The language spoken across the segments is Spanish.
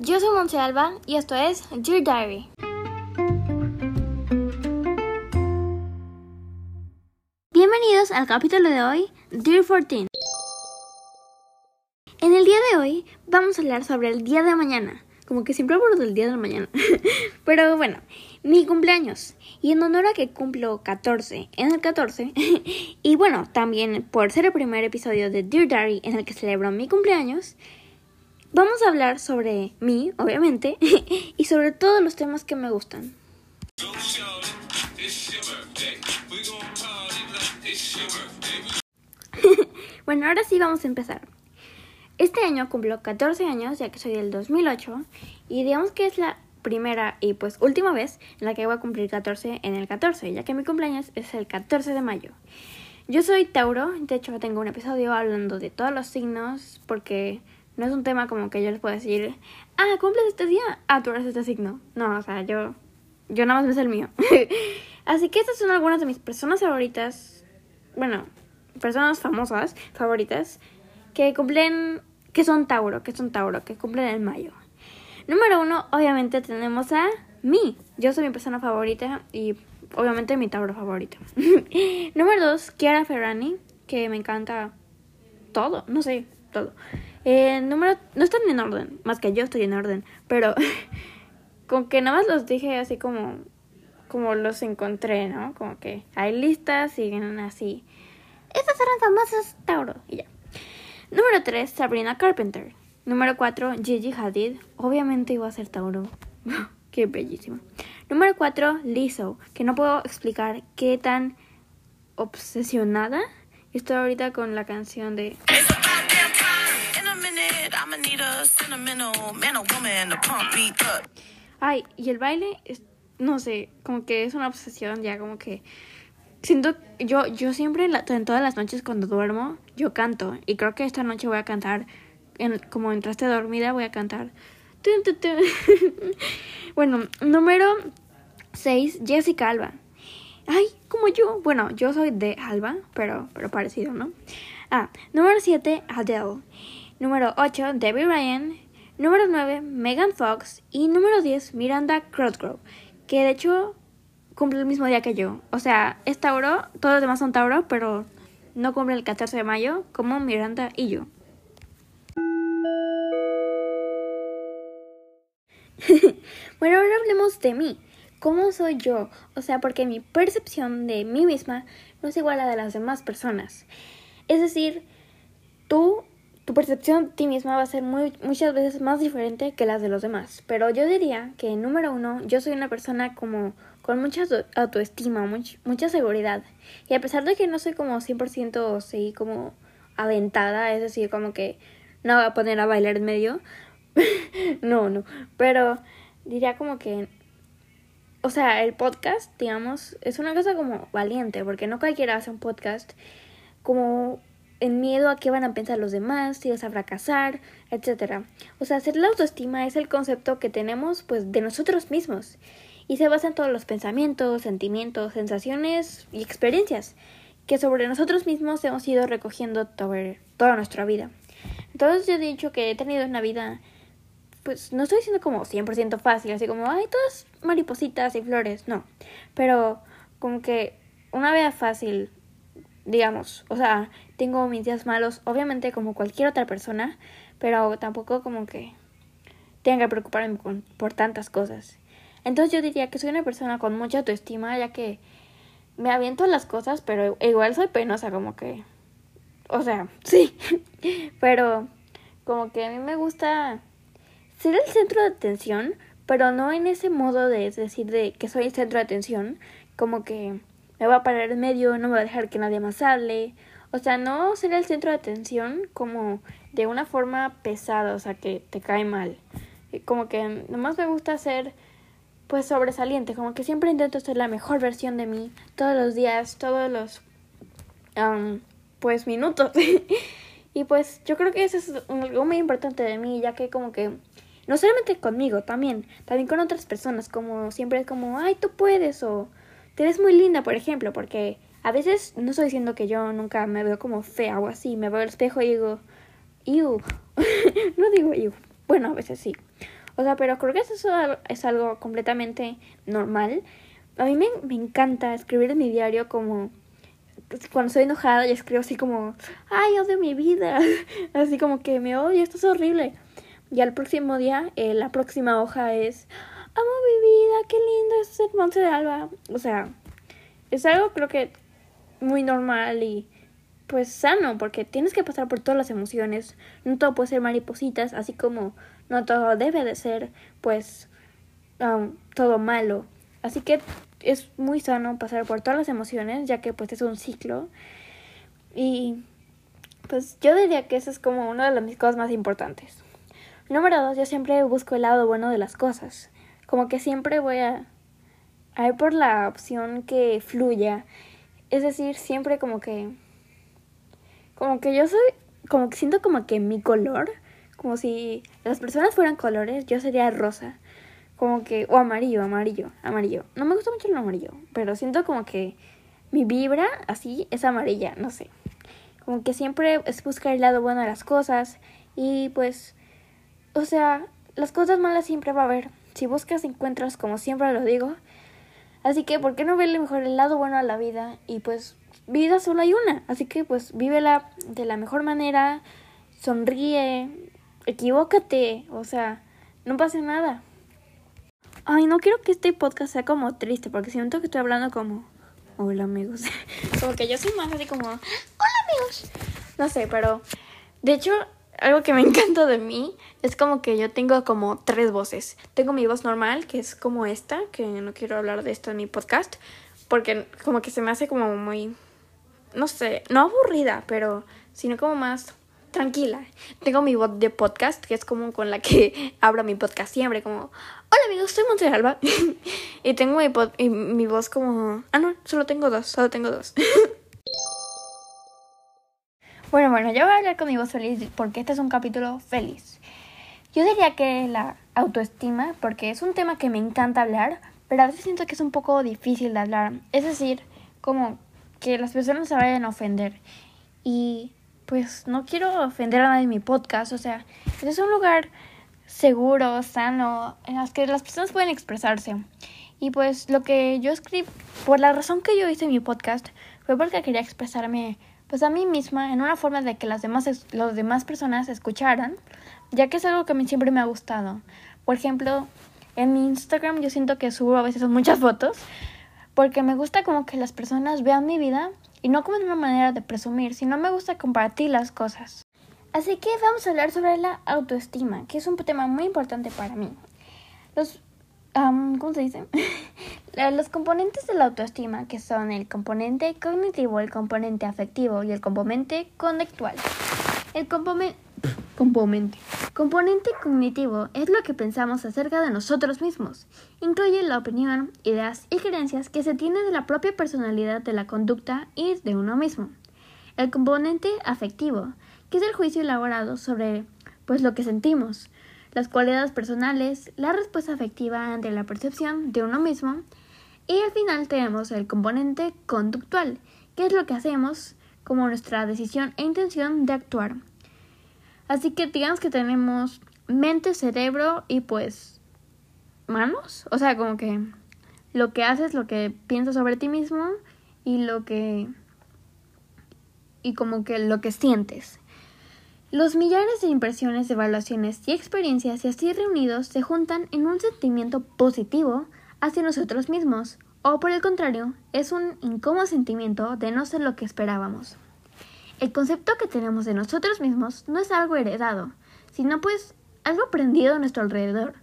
yo soy Monse Alba y esto es Dear Diary. Bienvenidos al capítulo de hoy, Dear 14. En el día de hoy vamos a hablar sobre el día de mañana. Como que siempre hablo del día de la mañana. Pero bueno, mi cumpleaños. Y en honor a que cumplo 14 en el 14. y bueno, también por ser el primer episodio de Dear Diary en el que celebro mi cumpleaños. Vamos a hablar sobre mí, obviamente, y sobre todos los temas que me gustan. bueno, ahora sí vamos a empezar. Este año cumplo 14 años, ya que soy del 2008, y digamos que es la primera y pues última vez en la que voy a cumplir 14 en el 14, ya que mi cumpleaños es el 14 de mayo. Yo soy Tauro, de hecho tengo un episodio hablando de todos los signos, porque no es un tema como que yo les puedo decir, ah, cumples este día, ah, tú eres este signo. No, o sea, yo, yo nada más me el mío. Así que estas son algunas de mis personas favoritas, bueno, personas famosas favoritas que cumplen, que son Tauro, que son Tauro, que cumplen en mayo. Número uno, obviamente tenemos a mí. Yo soy mi persona favorita y obviamente mi Tauro favorito. Número dos, Kiara Ferrani, que me encanta todo, no sé, todo. Eh, número, no están en orden, más que yo estoy en orden, pero con que nada más los dije así como, como los encontré, ¿no? Como que hay listas vienen así. Estas eran famosas Tauro y ya. Número 3, Sabrina Carpenter. Número 4, Gigi Hadid. Obviamente iba a ser Tauro. qué bellísima. Número 4, Lizzo, que no puedo explicar qué tan obsesionada estoy ahorita con la canción de... Ay, y el baile, es, no sé, como que es una obsesión ya, como que siento, yo, yo siempre en, todas las noches cuando duermo, yo canto. Y creo que esta noche voy a cantar, como entraste dormida, voy a cantar. bueno, número 6, Jessica Alba. Ay, como yo. Bueno, yo soy de Alba, pero, pero parecido, ¿no? Ah, número 7, Adele. Número 8, Debbie Ryan. Número 9, Megan Fox. Y número 10, Miranda Cosgrove. Que de hecho cumple el mismo día que yo. O sea, es Tauro, todos los demás son Tauro, pero no cumple el 14 de mayo como Miranda y yo. bueno, ahora hablemos de mí. ¿Cómo soy yo? O sea, porque mi percepción de mí misma no es igual a la de las demás personas. Es decir, tú, tu percepción de ti misma va a ser muy, muchas veces más diferente que las de los demás. Pero yo diría que, número uno, yo soy una persona como con mucha autoestima, mucha seguridad. Y a pesar de que no soy como 100% sí, como aventada, es decir, como que no voy a poner a bailar en medio. no, no. Pero diría como que, o sea, el podcast, digamos, es una cosa como valiente, porque no cualquiera hace un podcast como en miedo a qué van a pensar los demás, si vas a fracasar, etc. O sea, hacer la autoestima es el concepto que tenemos pues de nosotros mismos y se basa en todos los pensamientos, sentimientos, sensaciones y experiencias que sobre nosotros mismos hemos ido recogiendo toda nuestra vida. Entonces yo he dicho que he tenido una vida, pues no estoy diciendo como 100% fácil, así como, ay, todas maripositas y flores, no, pero como que una vida fácil, digamos, o sea, tengo mis días malos, obviamente como cualquier otra persona, pero tampoco como que tenga que preocuparme por tantas cosas. Entonces yo diría que soy una persona con mucha autoestima, ya que me aviento las cosas, pero igual soy penosa, como que... O sea, sí. pero como que a mí me gusta ser el centro de atención, pero no en ese modo de decir de que soy el centro de atención, como que me voy a parar en medio, no me voy a dejar que nadie más hable. O sea, no ser el centro de atención como de una forma pesada, o sea, que te cae mal. Como que nomás me gusta ser pues sobresaliente, como que siempre intento ser la mejor versión de mí todos los días, todos los pues minutos. y pues yo creo que eso es algo muy importante de mí, ya que como que no solamente conmigo, también, también con otras personas, como siempre es como, ay, tú puedes o te ves muy linda, por ejemplo, porque a veces no estoy diciendo que yo nunca me veo como fea o así, me veo al espejo y digo, iu, no digo iu, bueno, a veces sí. O sea, pero creo que eso es algo completamente normal. A mí me, me encanta escribir en mi diario como cuando estoy enojada y escribo así como, ay, odio mi vida, así como que me odio, esto es horrible. Y al próximo día, eh, la próxima hoja es, amo mi vida, qué lindo es el Monte de Alba. O sea, es algo creo que muy normal y pues sano, porque tienes que pasar por todas las emociones. No todo puede ser maripositas, así como no todo debe de ser, pues, um, todo malo. Así que es muy sano pasar por todas las emociones, ya que pues es un ciclo. Y pues yo diría que eso es como una de las mis cosas más importantes. Número dos, yo siempre busco el lado bueno de las cosas. Como que siempre voy a, a ir por la opción que fluya. Es decir, siempre como que... Como que yo soy... Como que siento como que mi color, como si las personas fueran colores, yo sería rosa como que, o amarillo, amarillo, amarillo. No me gusta mucho el amarillo, pero siento como que mi vibra así es amarilla, no sé. Como que siempre es buscar el lado bueno de las cosas y pues, o sea, las cosas malas siempre va a haber. Si buscas, encuentras, como siempre lo digo. Así que, ¿por qué no verle mejor el lado bueno a la vida? Y pues, vida solo hay una. Así que, pues, vívela de la mejor manera, sonríe, equivócate, o sea, no pasa nada. Ay, no quiero que este podcast sea como triste, porque siento que estoy hablando como... Hola amigos. como que yo soy más así como... Hola amigos. No sé, pero... De hecho, algo que me encanta de mí es como que yo tengo como tres voces. Tengo mi voz normal, que es como esta, que no quiero hablar de esto en mi podcast, porque como que se me hace como muy... No sé, no aburrida, pero sino como más tranquila. Tengo mi voz de podcast, que es como con la que abro mi podcast siempre, como, hola amigos, soy Monte Alba. y tengo mi, y mi voz como, ah, no, solo tengo dos, solo tengo dos. Bueno, bueno, yo voy a hablar con mi voz feliz porque este es un capítulo feliz. Yo diría que la autoestima, porque es un tema que me encanta hablar, pero a veces siento que es un poco difícil de hablar. Es decir, como que las personas se vayan a ofender. Y pues no quiero ofender a nadie en mi podcast, o sea, es un lugar seguro, sano, en las que las personas pueden expresarse. Y pues lo que yo escribí, por la razón que yo hice mi podcast, fue porque quería expresarme pues a mí misma en una forma de que las demás, las demás personas escucharan, ya que es algo que a mí siempre me ha gustado. Por ejemplo, en mi Instagram yo siento que subo a veces muchas fotos, porque me gusta como que las personas vean mi vida y no como de una manera de presumir, sino me gusta compartir las cosas. Así que vamos a hablar sobre la autoestima, que es un tema muy importante para mí. Los, ¿cómo se dice? Los componentes de la autoestima, que son el componente cognitivo, el componente afectivo y el componente conductual. El componente Componente. Cognitivo es lo que pensamos acerca de nosotros mismos. Incluye la opinión, ideas y creencias que se tienen de la propia personalidad de la conducta y de uno mismo. El componente afectivo, que es el juicio elaborado sobre pues lo que sentimos, las cualidades personales, la respuesta afectiva ante la percepción de uno mismo y al final tenemos el componente conductual, que es lo que hacemos como nuestra decisión e intención de actuar Así que digamos que tenemos mente, cerebro y pues manos. O sea, como que lo que haces, lo que piensas sobre ti mismo y lo que... y como que lo que sientes. Los millares de impresiones, evaluaciones y experiencias y así reunidos se juntan en un sentimiento positivo hacia nosotros mismos, o por el contrario, es un incómodo sentimiento de no ser lo que esperábamos. El concepto que tenemos de nosotros mismos no es algo heredado, sino pues algo aprendido a nuestro alrededor.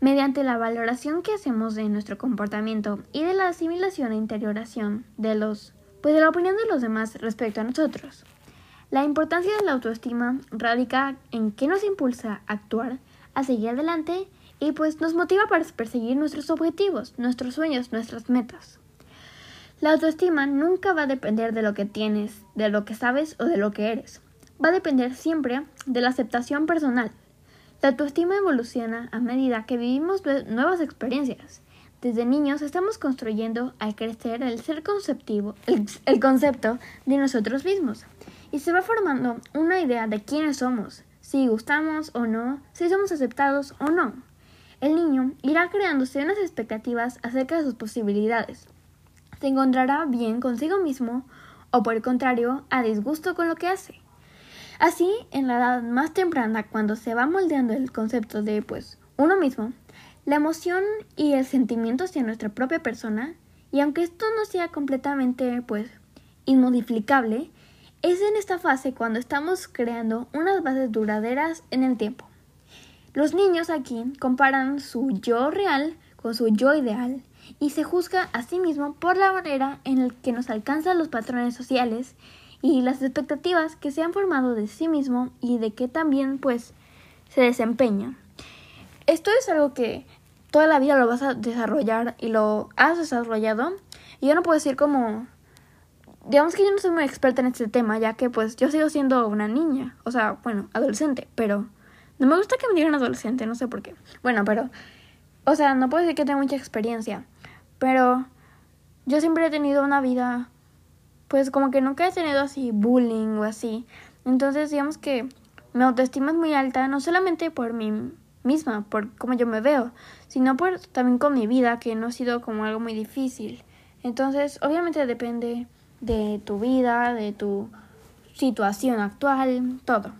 Mediante la valoración que hacemos de nuestro comportamiento y de la asimilación e interioración de los pues de la opinión de los demás respecto a nosotros. La importancia de la autoestima radica en que nos impulsa a actuar, a seguir adelante y pues nos motiva para perseguir nuestros objetivos, nuestros sueños, nuestras metas. La autoestima nunca va a depender de lo que tienes, de lo que sabes o de lo que eres. Va a depender siempre de la aceptación personal. La autoestima evoluciona a medida que vivimos nuevas experiencias. Desde niños estamos construyendo al crecer el ser conceptivo, el, concepto de nosotros mismos y se va formando una idea de quiénes somos. si gustamos o no, si somos aceptados o no. El niño irá creándose unas expectativas acerca de sus posibilidades. Se encontrará bien consigo mismo o por el contrario, a disgusto con lo que hace. Así, en la edad más temprana, cuando se va moldeando el concepto de pues uno mismo, la emoción y el sentimiento hacia nuestra propia persona, y aunque esto no sea completamente pues inmodificable, es en esta fase cuando estamos creando unas bases duraderas en el tiempo. Los niños aquí comparan su yo real con su yo ideal y se juzga a sí mismo por la manera en la que nos alcanzan los patrones sociales y las expectativas que se han formado de sí mismo y de que también pues se desempeña. Esto es algo que toda la vida lo vas a desarrollar y lo has desarrollado y yo no puedo decir como digamos que yo no soy muy experta en este tema, ya que pues yo sigo siendo una niña, o sea, bueno, adolescente, pero no me gusta que me digan adolescente, no sé por qué. Bueno, pero, o sea, no puedo decir que tengo mucha experiencia, pero yo siempre he tenido una vida, pues como que nunca he tenido así bullying o así. Entonces, digamos que mi autoestima es muy alta, no solamente por mí misma, por cómo yo me veo, sino por también con mi vida, que no ha sido como algo muy difícil. Entonces, obviamente depende de tu vida, de tu situación actual, todo.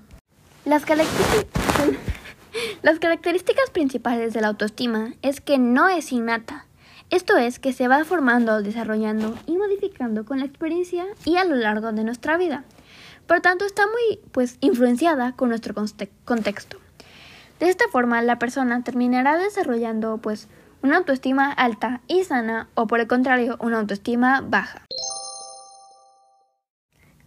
Las, Las características principales de la autoestima es que no es innata. Esto es que se va formando, desarrollando y modificando con la experiencia y a lo largo de nuestra vida. Por tanto, está muy pues influenciada con nuestro contexto. De esta forma, la persona terminará desarrollando pues una autoestima alta y sana o por el contrario, una autoestima baja.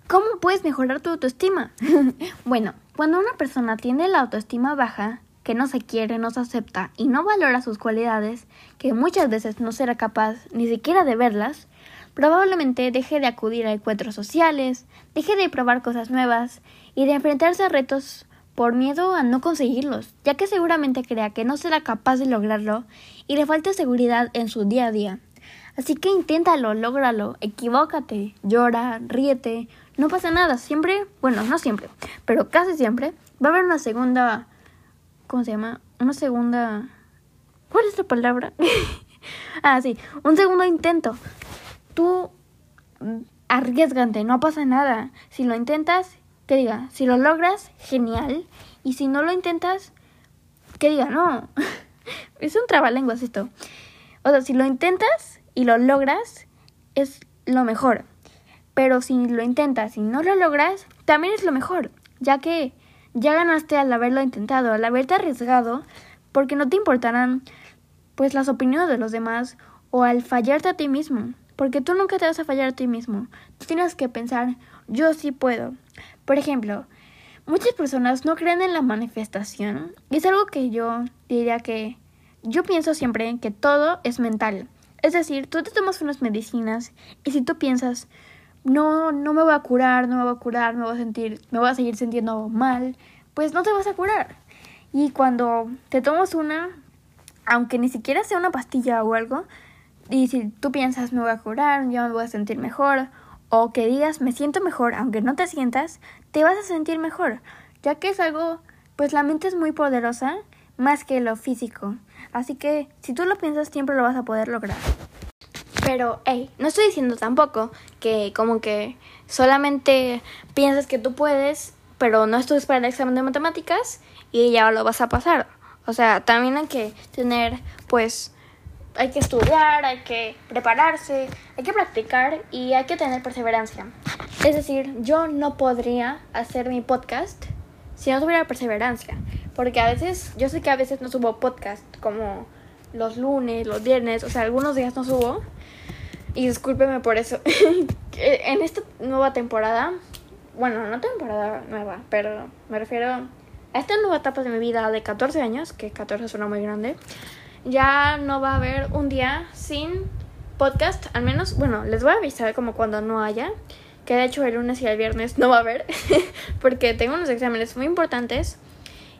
¿Cómo puedes mejorar tu autoestima? bueno, cuando una persona tiene la autoestima baja, que no se quiere, no se acepta y no valora sus cualidades, que muchas veces no será capaz ni siquiera de verlas, probablemente deje de acudir a encuentros sociales, deje de probar cosas nuevas y de enfrentarse a retos por miedo a no conseguirlos, ya que seguramente crea que no será capaz de lograrlo y le falta seguridad en su día a día. Así que inténtalo, lógralo, equivócate, llora, ríete, no pasa nada, siempre, bueno, no siempre, pero casi siempre va a haber una segunda, ¿cómo se llama? Una segunda, ¿cuál es la palabra? ah, sí, un segundo intento. Tú arriesgante, no pasa nada. Si lo intentas, que diga, si lo logras, genial. Y si no lo intentas, que diga, no. es un trabalenguas esto. O sea, si lo intentas y lo logras, es lo mejor. Pero si lo intentas y no lo logras, también es lo mejor, ya que ya ganaste al haberlo intentado, al haberte arriesgado, porque no te importarán pues las opiniones de los demás o al fallarte a ti mismo, porque tú nunca te vas a fallar a ti mismo. Tienes que pensar, yo sí puedo. Por ejemplo, muchas personas no creen en la manifestación es algo que yo diría que yo pienso siempre que todo es mental. Es decir, tú te tomas unas medicinas y si tú piensas, no, no me voy a curar, no me voy a curar, me voy a sentir, me voy a seguir sintiendo mal, pues no te vas a curar. Y cuando te tomas una, aunque ni siquiera sea una pastilla o algo, y si tú piensas me voy a curar, yo me voy a sentir mejor, o que digas me siento mejor, aunque no te sientas, te vas a sentir mejor, ya que es algo, pues la mente es muy poderosa más que lo físico. Así que si tú lo piensas siempre lo vas a poder lograr. Pero, hey, no estoy diciendo tampoco que como que solamente piensas que tú puedes, pero no estudias para el examen de matemáticas y ya lo vas a pasar. O sea, también hay que tener, pues, hay que estudiar, hay que prepararse, hay que practicar y hay que tener perseverancia. Es decir, yo no podría hacer mi podcast si no tuviera perseverancia. Porque a veces, yo sé que a veces no subo podcast como los lunes, los viernes, o sea, algunos días no subo. Y discúlpeme por eso. en esta nueva temporada, bueno, no temporada nueva, pero me refiero a esta nueva etapa de mi vida de 14 años, que 14 suena muy grande, ya no va a haber un día sin podcast, al menos, bueno, les voy a avisar como cuando no haya, que de hecho el lunes y el viernes no va a haber, porque tengo unos exámenes muy importantes.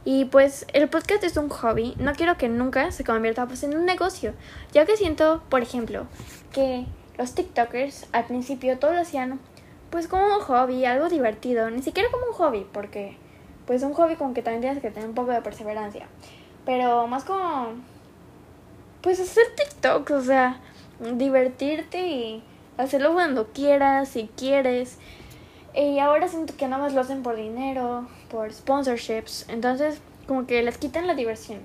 Y pues el podcast es un hobby, no quiero que nunca se convierta pues, en un negocio, ya que siento, por ejemplo, que los TikTokers al principio todo lo hacían pues como un hobby, algo divertido, ni siquiera como un hobby, porque pues un hobby como que también tienes que tener un poco de perseverancia. Pero más como, pues hacer TikTok, o sea, divertirte y hacerlo cuando quieras, si quieres. Y ahora siento que nada más lo hacen por dinero, por sponsorships. Entonces, como que les quitan la diversión.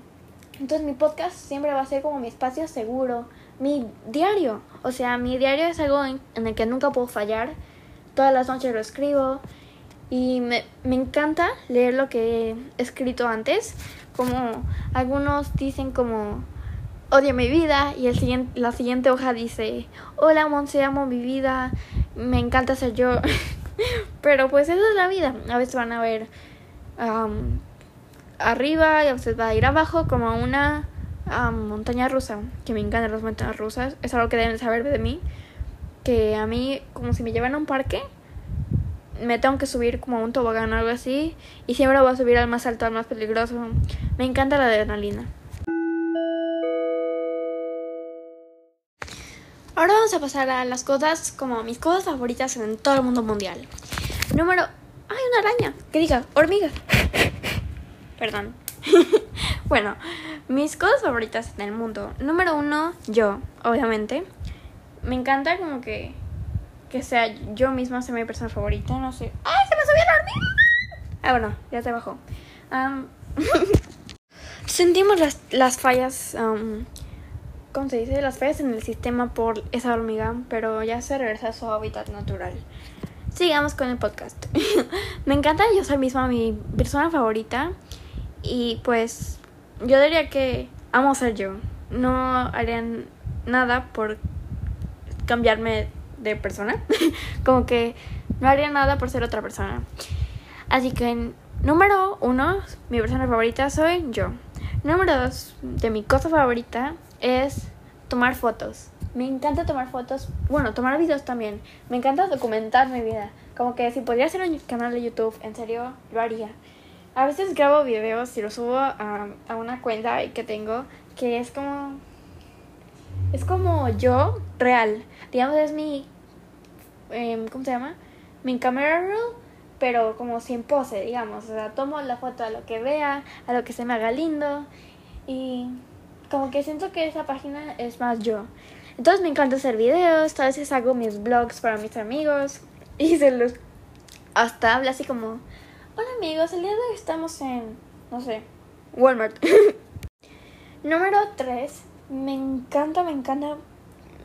Entonces, mi podcast siempre va a ser como mi espacio seguro, mi diario. O sea, mi diario es algo en, el que nunca puedo fallar. Todas las noches lo escribo. Y me, me encanta leer lo que he escrito antes. Como algunos dicen como odio mi vida y el siguiente, la siguiente hoja dice, hola Monse, amo mi vida, me encanta ser yo. Pero pues eso es la vida. A veces van a ver arriba y a veces va a ir abajo como una montaña rusa, que me encantan las montañas rusas. Es algo que deben saber de mí. Que a mí, como si me llevan a un parque, me tengo que subir como a un tobogán o algo así. Y siempre voy a subir al más alto, al más peligroso. Me encanta la adrenalina. Ahora vamos a pasar a las cosas como mis cosas favoritas en todo el mundo mundial. Número... ¡Ay, una araña! Que diga, hormiga. Perdón. bueno, mis cosas favoritas en el mundo. Número uno, yo, obviamente. Me encanta como que... Que sea yo misma sea mi persona favorita, no sé. ¡Ay, se me subió la hormiga! Ah, bueno, ya se bajó. sentimos las, las fallas ¿cómo se dice? Las fallas en el sistema por esa hormiga, pero ya se regresa a su hábitat natural. Sigamos con el podcast. Me encanta, yo soy misma mi persona favorita y pues yo diría que amo ser yo. No harían nada por cambiarme de persona. Como que no haría nada por ser otra persona. Así que número uno, mi persona favorita soy yo. Número dos, de mi cosa favorita es tomar fotos. Me encanta tomar fotos, bueno, tomar videos también. Me encanta documentar mi vida. Como que si podría hacer un canal de YouTube, en serio, lo haría. A veces grabo videos y los subo a, a una cuenta que tengo que es como... Es como yo real. Digamos, es mi... Em, ¿Cómo se llama? Mi camera roll, pero como sin pose, digamos. O sea, tomo la foto a lo que vea, a lo que se me haga lindo. Y como que siento que esa página es más yo. Entonces me encanta hacer videos, a veces hago mis blogs para mis amigos y se los... Hasta habla así como, hola amigos, el día de hoy estamos en, no sé, Walmart. Número 3, me encanta, me encanta,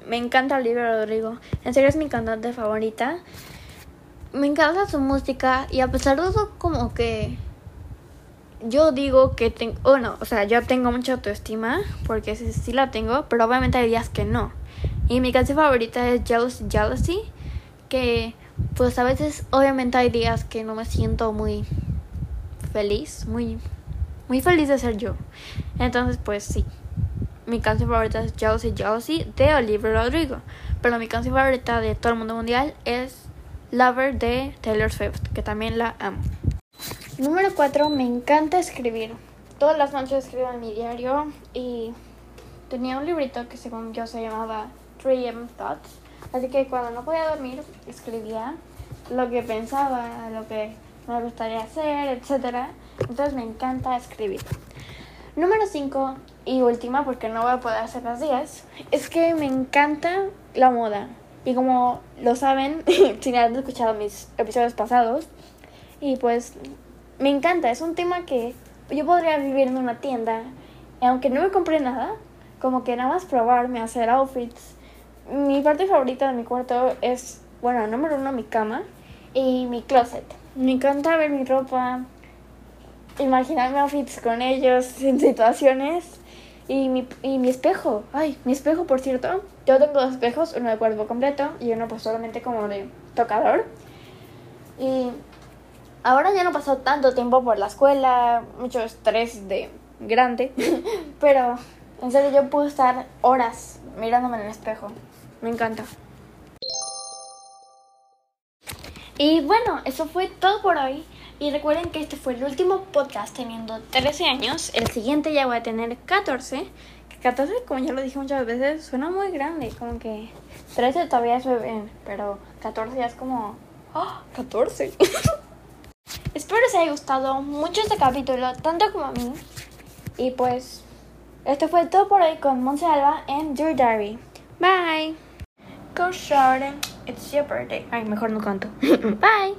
me encanta Olivia Rodrigo. En serio es mi cantante favorita. Me encanta su música y a pesar de eso como que yo digo que tengo, bueno, o sea, yo tengo mucha autoestima, porque sí, sí, la tengo, pero obviamente hay días que no. Y mi canción favorita es Jealousy, Jealousy, que pues a veces obviamente hay días que no me siento muy feliz, muy, muy feliz de ser yo. Entonces pues sí, mi canción favorita es Jealousy, Jealousy de Olivia Rodrigo, pero mi canción favorita de todo el mundo mundial es Lover de Taylor Swift, que también la amo. Número 4. Me encanta escribir. Todas las noches escribo en mi diario y tenía un librito que según yo se llamaba 3M Thoughts. Así que cuando no podía dormir escribía lo que pensaba, lo que me gustaría hacer, etc. Entonces me encanta escribir. Número 5 y última, porque no voy a poder hacer las 10, es que me encanta la moda. Y como lo saben, si han escuchado mis episodios pasados, y pues me encanta, es un tema que yo podría vivir en una tienda, y aunque no me compré nada, como que nada más probarme, hacer outfits. Mi parte favorita de mi cuarto es, bueno, número uno, mi cama y mi closet. Me encanta ver mi ropa, imaginarme outfits con ellos en situaciones. Y mi, y mi espejo, ay, mi espejo, por cierto. Yo tengo dos espejos, uno de cuerpo completo y uno pues solamente como de tocador. Y Ahora ya no pasó tanto tiempo por la escuela, mucho estrés de grande, pero en serio yo puedo estar horas mirándome en el espejo. Me encanta. Y bueno, eso fue todo por hoy. Y recuerden que este fue el último podcast teniendo 13 años. El siguiente ya voy a tener 14. 14, como ya lo dije muchas veces, suena muy grande. Como que 13 todavía es bebé, pero 14 ya es como... ¡ah! ¡Oh! 14. Espero les haya gustado mucho este capítulo, tanto como a mí. Y pues, esto fue todo por hoy con Monse Alba en Dear Diary. Bye. Go Sharon, it's your birthday. Ay, mejor no canto. Bye.